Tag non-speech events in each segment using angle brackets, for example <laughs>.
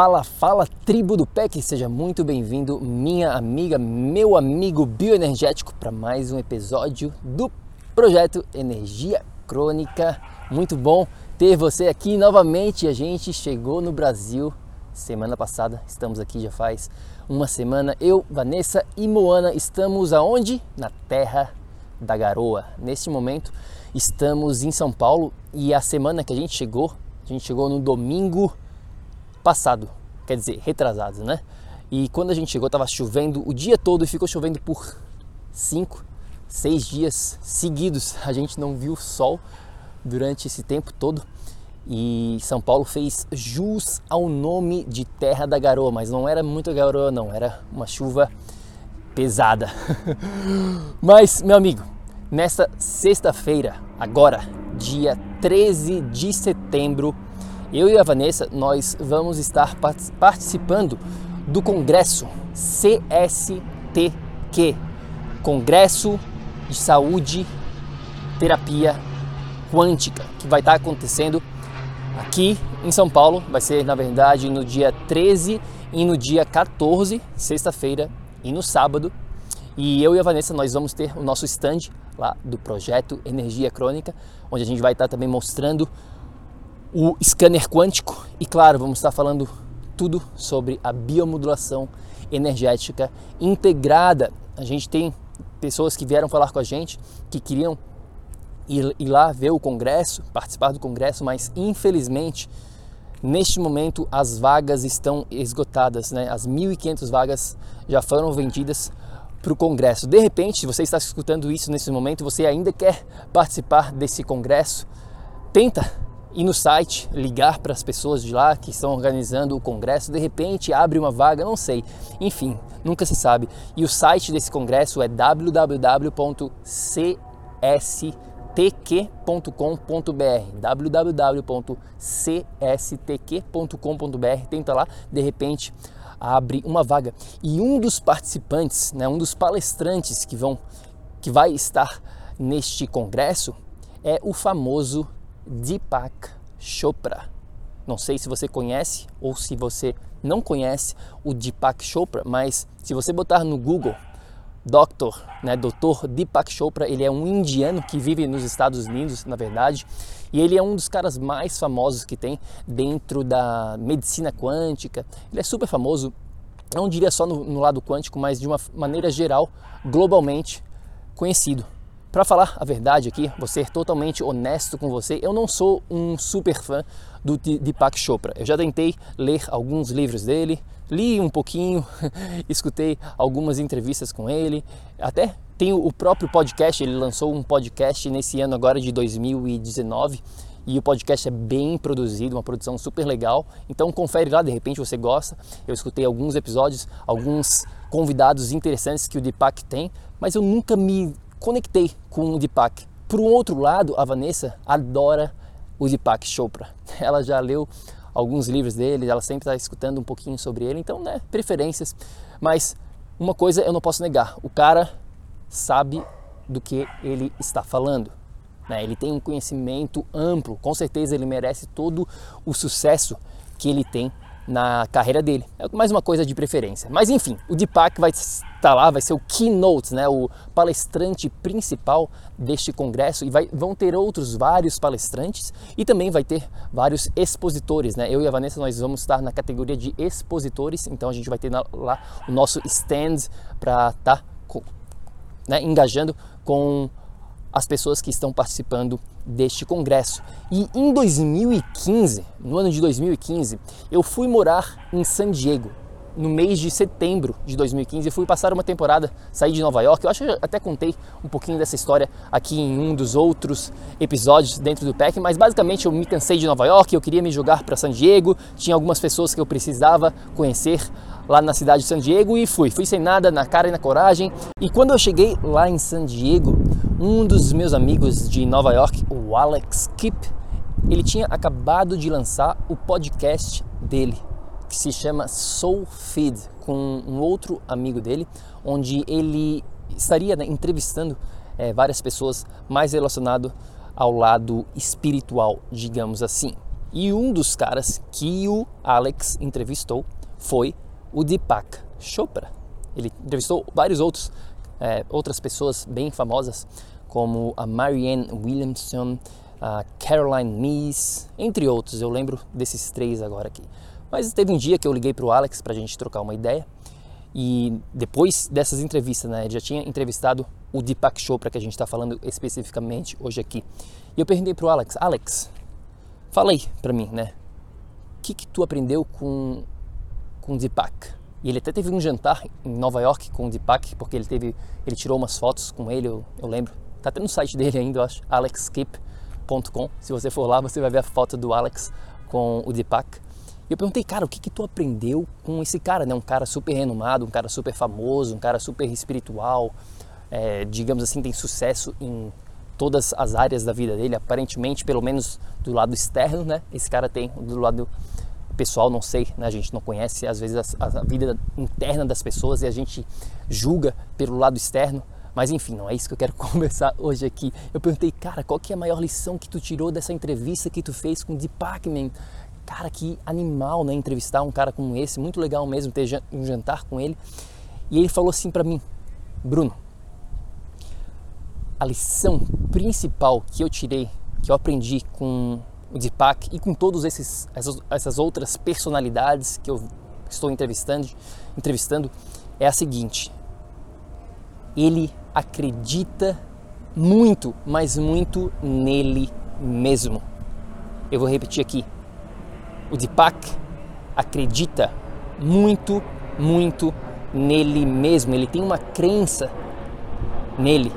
Fala, fala, tribo do PEC, seja muito bem-vindo, minha amiga, meu amigo bioenergético, para mais um episódio do projeto Energia Crônica. Muito bom ter você aqui novamente. A gente chegou no Brasil semana passada, estamos aqui já faz uma semana. Eu, Vanessa e Moana estamos aonde? Na Terra da Garoa. Neste momento estamos em São Paulo e a semana que a gente chegou, a gente chegou no domingo passado, quer dizer, retrasado, né? E quando a gente chegou, estava chovendo o dia todo e ficou chovendo por cinco, seis dias seguidos. <laughs> A gente não viu sol durante esse tempo todo. E São Paulo fez jus ao nome de Terra da Garoa, mas não era muito garoa, não, era uma chuva pesada. <laughs> mas, meu amigo, nesta sexta-feira, agora, dia 13 de setembro eu e a Vanessa, nós vamos estar participando do congresso CSTQ, Congresso de Saúde Terapia Quântica, que vai estar acontecendo aqui em São Paulo. Vai ser, na verdade, no dia 13 e no dia 14, sexta-feira, e no sábado. E eu e a Vanessa, nós vamos ter o nosso stand lá do projeto Energia Crônica, onde a gente vai estar também mostrando o scanner quântico e, claro, vamos estar falando tudo sobre a biomodulação energética integrada. A gente tem pessoas que vieram falar com a gente que queriam ir, ir lá ver o congresso, participar do congresso, mas infelizmente neste momento as vagas estão esgotadas, né? As 1.500 vagas já foram vendidas para o congresso. De repente, se você está escutando isso nesse momento, você ainda quer participar desse congresso, tenta ir no site, ligar para as pessoas de lá que estão organizando o congresso, de repente abre uma vaga, não sei. Enfim, nunca se sabe. E o site desse congresso é www.cstq.com.br www.cstq.com.br Tenta lá, de repente abre uma vaga. E um dos participantes, né, um dos palestrantes que vão que vai estar neste congresso é o famoso Deepak Chopra. Não sei se você conhece ou se você não conhece o Deepak Chopra, mas se você botar no Google Dr. Né, Dr. Deepak Chopra, ele é um indiano que vive nos Estados Unidos, na verdade, e ele é um dos caras mais famosos que tem dentro da medicina quântica. Ele é super famoso, não diria só no, no lado quântico, mas de uma maneira geral, globalmente conhecido. Para falar a verdade aqui, vou ser totalmente honesto com você, eu não sou um super fã do Deepak Chopra. Eu já tentei ler alguns livros dele, li um pouquinho, <laughs> escutei algumas entrevistas com ele, até tenho o próprio podcast, ele lançou um podcast nesse ano agora de 2019 e o podcast é bem produzido, uma produção super legal. Então confere lá, de repente você gosta. Eu escutei alguns episódios, alguns convidados interessantes que o Deepak tem, mas eu nunca me conectei com o Deepak. Por um outro lado, a Vanessa adora o Deepak Chopra. <laughs> Ela já leu alguns livros dele, ela sempre está escutando um pouquinho sobre ele, então, né, preferências. Mas uma coisa eu não posso negar: o cara sabe do que ele está falando. Né? Ele tem um conhecimento amplo, com certeza ele merece todo o sucesso que ele tem na carreira dele. É mais uma coisa de preferência. Mas enfim, o Deepak vai estar lá, vai ser o keynote, né, o palestrante principal deste congresso e vai, vão ter outros vários palestrantes e também vai ter vários expositores, né? Eu e a Vanessa nós vamos estar na categoria de expositores, então a gente vai ter lá o nosso stand para estar tá, né, engajando com as pessoas que estão participando deste congresso. E em 2015, no ano de 2015, eu fui morar em San Diego. No mês de setembro de 2015, eu fui passar uma temporada, saí de Nova York. Eu acho que eu até contei um pouquinho dessa história aqui em um dos outros episódios dentro do PEC, mas basicamente eu me cansei de Nova York, eu queria me jogar para San Diego, tinha algumas pessoas que eu precisava conhecer lá na cidade de San Diego e fui. Fui sem nada, na cara e na coragem. E quando eu cheguei lá em San Diego, um dos meus amigos de Nova York, o Alex Kipp, ele tinha acabado de lançar o podcast dele, que se chama Soul Feed, com um outro amigo dele, onde ele estaria né, entrevistando é, várias pessoas mais relacionado ao lado espiritual, digamos assim. E um dos caras que o Alex entrevistou foi o Deepak Chopra. Ele entrevistou vários outros é, outras pessoas bem famosas, como a Marianne Williamson, a Caroline Mees, entre outros. Eu lembro desses três agora aqui. Mas teve um dia que eu liguei para o Alex para a gente trocar uma ideia. E depois dessas entrevistas, né, já tinha entrevistado o Deepak Chopra, que a gente está falando especificamente hoje aqui. E eu perguntei para o Alex, Alex, fala aí para mim, né? O que, que tu aprendeu com com Deepak. E ele até teve um jantar em Nova York com o Deepak, porque ele teve, ele tirou umas fotos com ele, eu, eu lembro. Tá até no site dele ainda, eu acho, alexskip.com. Se você for lá, você vai ver a foto do Alex com o Deepak. E eu perguntei, cara, o que que tu aprendeu com esse cara, né? Um cara super renomado, um cara super famoso, um cara super espiritual, é, digamos assim, tem sucesso em todas as áreas da vida dele, aparentemente, pelo menos do lado externo, né? Esse cara tem do lado pessoal, não sei, né? a gente não conhece às vezes a, a, vida interna das pessoas e a gente julga pelo lado externo. Mas enfim, não é isso que eu quero <laughs> conversar hoje aqui. Eu perguntei, cara, qual que é a maior lição que tu tirou dessa entrevista que tu fez com o Deepak, man? Cara, que animal, né? Entrevistar um cara como esse, muito legal mesmo ter um jantar com ele. E ele falou assim para mim, Bruno, a lição principal que eu tirei, que eu aprendi com o Deepak e com todas essas, essas outras personalidades que eu estou entrevistando, entrevistando é a seguinte: ele acredita muito, mas muito nele mesmo. Eu vou repetir aqui. O Deepak acredita muito, muito nele mesmo. Ele tem uma crença nele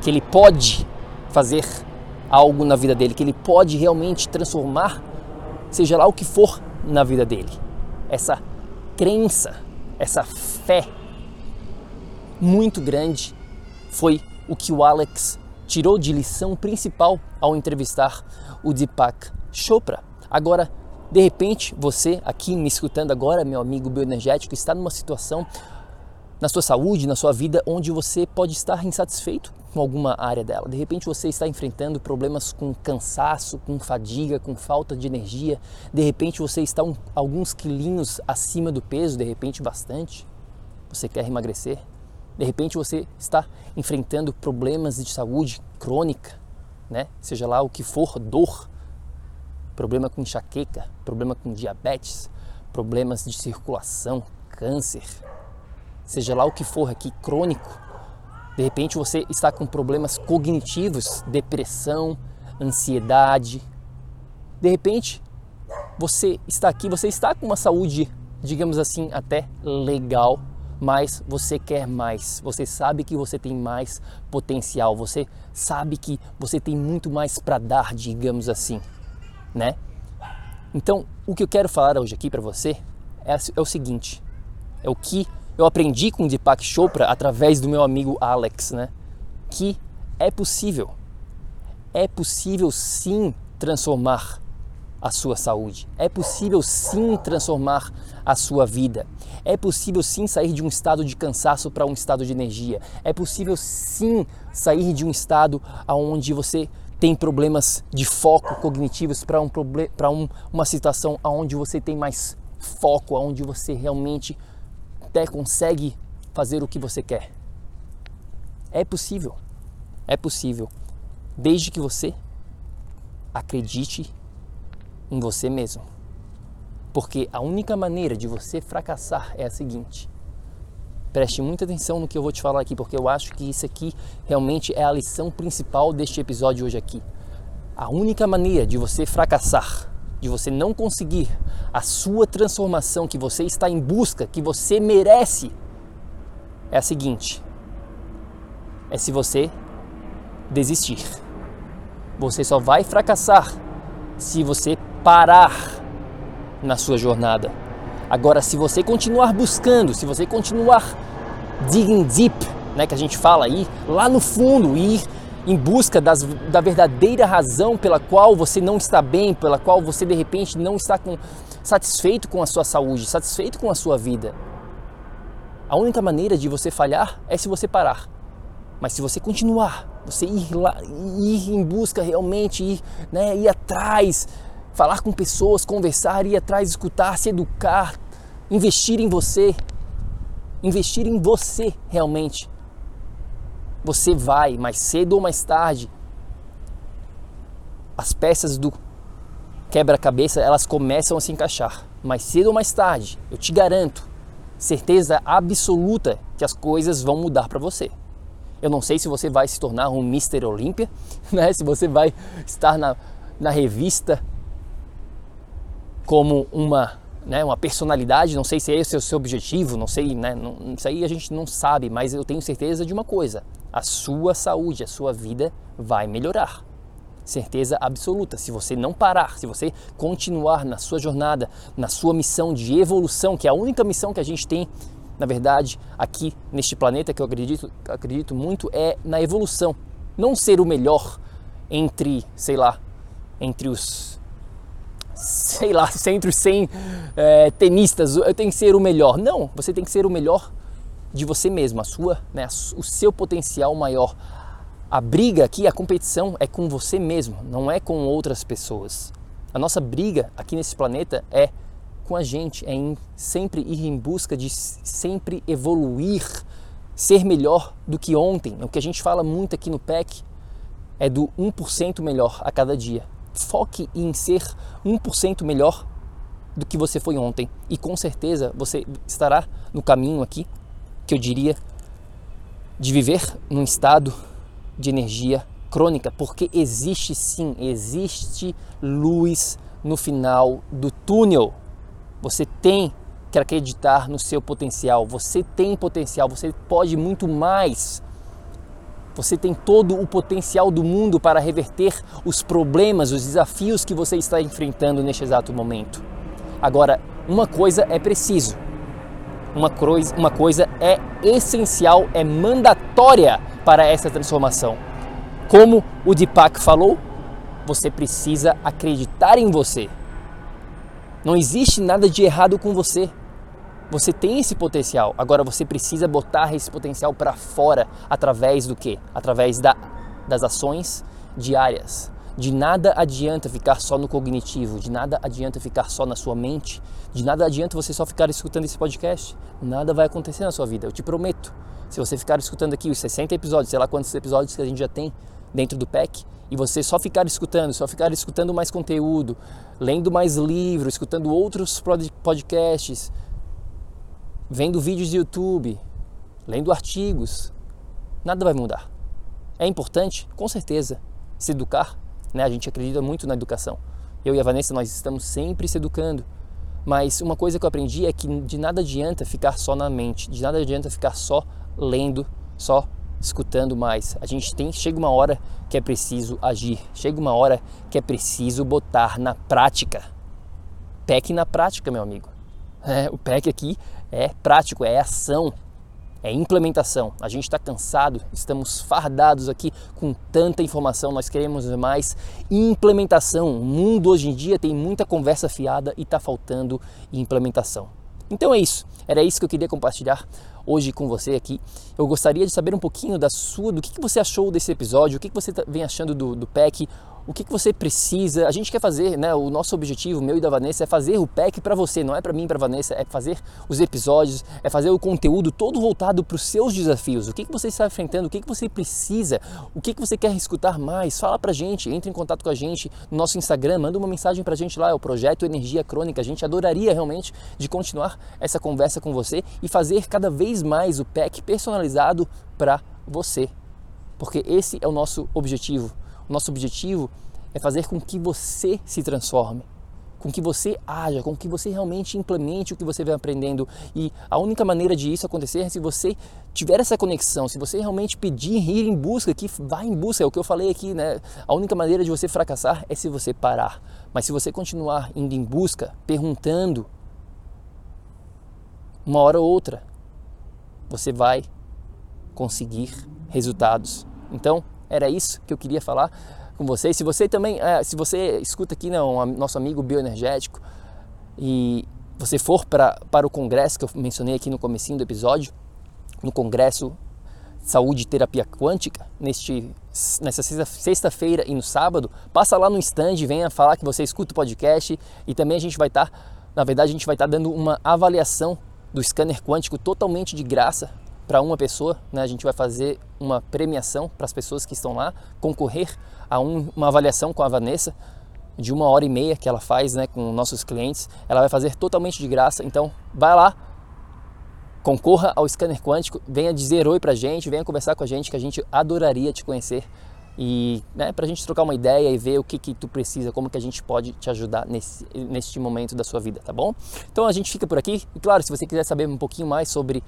que ele pode fazer algo na vida dele, que ele pode realmente transformar, seja lá o que for na vida dele. Essa crença, essa fé muito grande foi o que o Alex tirou de lição principal ao entrevistar o Deepak Chopra. Agora, de repente, você aqui me escutando agora, meu amigo bioenergético, está numa situação na sua saúde, na sua vida, onde você pode estar insatisfeito com alguma área dela. De repente você está enfrentando problemas com cansaço, com fadiga, com falta de energia. De repente você está um, alguns quilinhos acima do peso, de repente bastante. Você quer emagrecer. De repente você está enfrentando problemas de saúde crônica, né? Seja lá o que for, dor, problema com enxaqueca, problema com diabetes, problemas de circulação, câncer, seja lá o que for aqui crônico, de repente você está com problemas cognitivos, depressão, ansiedade. De repente você está aqui, você está com uma saúde, digamos assim, até legal, mas você quer mais. Você sabe que você tem mais potencial, você sabe que você tem muito mais para dar, digamos assim, né? Então, o que eu quero falar hoje aqui para você é, é o seguinte: é o que eu aprendi com Deepak Chopra através do meu amigo Alex, né? Que é possível. É possível sim transformar a sua saúde. É possível sim transformar a sua vida. É possível sim sair de um estado de cansaço para um estado de energia. É possível sim sair de um estado onde você tem problemas de foco cognitivos para um, um, uma situação onde você tem mais foco, onde você realmente até consegue fazer o que você quer. É possível, é possível, desde que você acredite em você mesmo. Porque a única maneira de você fracassar é a seguinte: Preste muita atenção no que eu vou te falar aqui, porque eu acho que isso aqui realmente é a lição principal deste episódio hoje aqui. A única maneira de você fracassar, de você não conseguir a sua transformação que você está em busca, que você merece, é a seguinte: é se você desistir. Você só vai fracassar se você parar na sua jornada. Agora, se você continuar buscando, se você continuar digging deep, né, que a gente fala aí, lá no fundo, ir em busca das, da verdadeira razão pela qual você não está bem, pela qual você de repente não está com, satisfeito com a sua saúde, satisfeito com a sua vida. A única maneira de você falhar é se você parar. Mas se você continuar, você ir lá, ir em busca realmente, ir, né, ir atrás, falar com pessoas, conversar, ir atrás, escutar, se educar, investir em você, investir em você realmente. Você vai, mais cedo ou mais tarde, as peças do quebra-cabeça elas começam a se encaixar. Mais cedo ou mais tarde, eu te garanto, certeza absoluta que as coisas vão mudar para você. Eu não sei se você vai se tornar um Mr. Olímpia, <laughs> né? se você vai estar na, na revista como uma, né, uma personalidade, não sei se esse é o seu objetivo, não sei, né, não, isso aí a gente não sabe, mas eu tenho certeza de uma coisa: a sua saúde, a sua vida vai melhorar. Certeza absoluta. Se você não parar, se você continuar na sua jornada, na sua missão de evolução, que é a única missão que a gente tem, na verdade, aqui neste planeta, que eu acredito, acredito muito, é na evolução. Não ser o melhor entre, sei lá, entre os sei lá, <laughs> entre os 100 é, tenistas, eu tenho que ser o melhor. Não, você tem que ser o melhor de você mesmo, a sua, né, o seu potencial maior. A briga aqui, a competição é com você mesmo, não é com outras pessoas. A nossa briga aqui nesse planeta é com a gente, é em sempre ir em busca de sempre evoluir, ser melhor do que ontem. O que a gente fala muito aqui no PEC é do 1% melhor a cada dia foque em ser 1% melhor do que você foi ontem e com certeza você estará no caminho aqui que eu diria de viver num estado de energia crônica, porque existe sim, existe luz no final do túnel. Você tem que acreditar no seu potencial, você tem potencial, você pode muito mais você tem todo o potencial do mundo para reverter os problemas, os desafios que você está enfrentando neste exato momento. Agora, uma coisa é preciso, uma coisa, uma coisa é essencial, é mandatória para essa transformação. Como o Deepak falou, você precisa acreditar em você. Não existe nada de errado com você. Você tem esse potencial, agora você precisa botar esse potencial para fora através do que? Através da, das ações diárias. De nada adianta ficar só no cognitivo, de nada adianta ficar só na sua mente, de nada adianta você só ficar escutando esse podcast. Nada vai acontecer na sua vida, eu te prometo. Se você ficar escutando aqui os 60 episódios, sei lá quantos episódios que a gente já tem dentro do PEC, e você só ficar escutando, só ficar escutando mais conteúdo, lendo mais livros, escutando outros podcasts, vendo vídeos de YouTube, lendo artigos, nada vai mudar. É importante, com certeza, se educar, né? A gente acredita muito na educação. Eu e a Vanessa nós estamos sempre se educando. Mas uma coisa que eu aprendi é que de nada adianta ficar só na mente, de nada adianta ficar só lendo, só escutando mais. A gente tem chega uma hora que é preciso agir, chega uma hora que é preciso botar na prática. PEC na prática, meu amigo. É, o PEC aqui é prático, é ação, é implementação. A gente está cansado, estamos fardados aqui com tanta informação, nós queremos mais implementação. O mundo hoje em dia tem muita conversa fiada e está faltando implementação. Então é isso, era isso que eu queria compartilhar hoje com você aqui. Eu gostaria de saber um pouquinho da sua, do que, que você achou desse episódio, o que, que você tá, vem achando do, do PEC, o que, que você precisa. A gente quer fazer, né? O nosso objetivo, meu e da Vanessa, é fazer o pack para você, não é para mim para Vanessa, é fazer os episódios, é fazer o conteúdo todo voltado para os seus desafios. O que, que você está enfrentando, o que, que você precisa, o que, que você quer escutar mais. Fala pra gente, entre em contato com a gente no nosso Instagram, manda uma mensagem pra gente lá, é o Projeto Energia Crônica. A gente adoraria realmente de continuar essa conversa com você e fazer cada vez mais o pack personalizado para você. Porque esse é o nosso objetivo nosso objetivo é fazer com que você se transforme, com que você haja, com que você realmente implemente o que você vem aprendendo. E a única maneira de isso acontecer é se você tiver essa conexão, se você realmente pedir, ir em busca, que vá em busca, é o que eu falei aqui, né? A única maneira de você fracassar é se você parar. Mas se você continuar indo em busca, perguntando, uma hora ou outra, você vai conseguir resultados. Então, era isso que eu queria falar com vocês. Se você também, é, se você escuta aqui né, um, nosso amigo bioenergético e você for para, para o congresso que eu mencionei aqui no comecinho do episódio, no congresso Saúde e Terapia Quântica, neste, nessa sexta-feira e no sábado, passa lá no stand, venha falar que você escuta o podcast e também a gente vai estar, tá, na verdade a gente vai estar tá dando uma avaliação do scanner quântico totalmente de graça para uma pessoa, né? a gente vai fazer uma premiação para as pessoas que estão lá, concorrer a um, uma avaliação com a Vanessa de uma hora e meia que ela faz né, com nossos clientes. Ela vai fazer totalmente de graça, então vai lá, concorra ao scanner quântico, venha dizer oi para a gente, venha conversar com a gente, que a gente adoraria te conhecer e né, para a gente trocar uma ideia e ver o que, que tu precisa, como que a gente pode te ajudar nesse, neste momento da sua vida, tá bom? Então a gente fica por aqui e claro, se você quiser saber um pouquinho mais sobre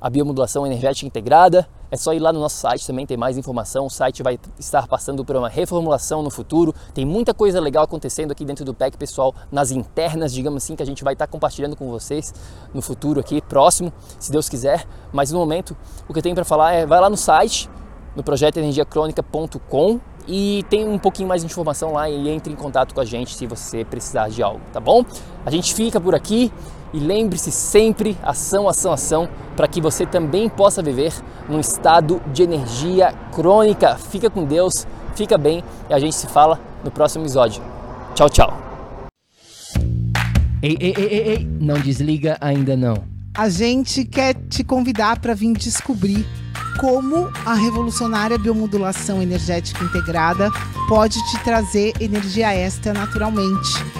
a biomodulação energética integrada. É só ir lá no nosso site também, tem mais informação. O site vai estar passando por uma reformulação no futuro. Tem muita coisa legal acontecendo aqui dentro do PEC, pessoal, nas internas, digamos assim, que a gente vai estar compartilhando com vocês no futuro aqui, próximo, se Deus quiser. Mas no momento, o que eu tenho para falar é vai lá no site, no projetoenergiacronica.com e tem um pouquinho mais de informação lá e entre em contato com a gente se você precisar de algo, tá bom? A gente fica por aqui. E lembre-se sempre, ação, ação, ação, para que você também possa viver num estado de energia crônica. Fica com Deus, fica bem e a gente se fala no próximo episódio. Tchau, tchau. Ei, ei, ei, ei, ei, não desliga ainda não. A gente quer te convidar para vir descobrir como a revolucionária biomodulação energética integrada pode te trazer energia extra naturalmente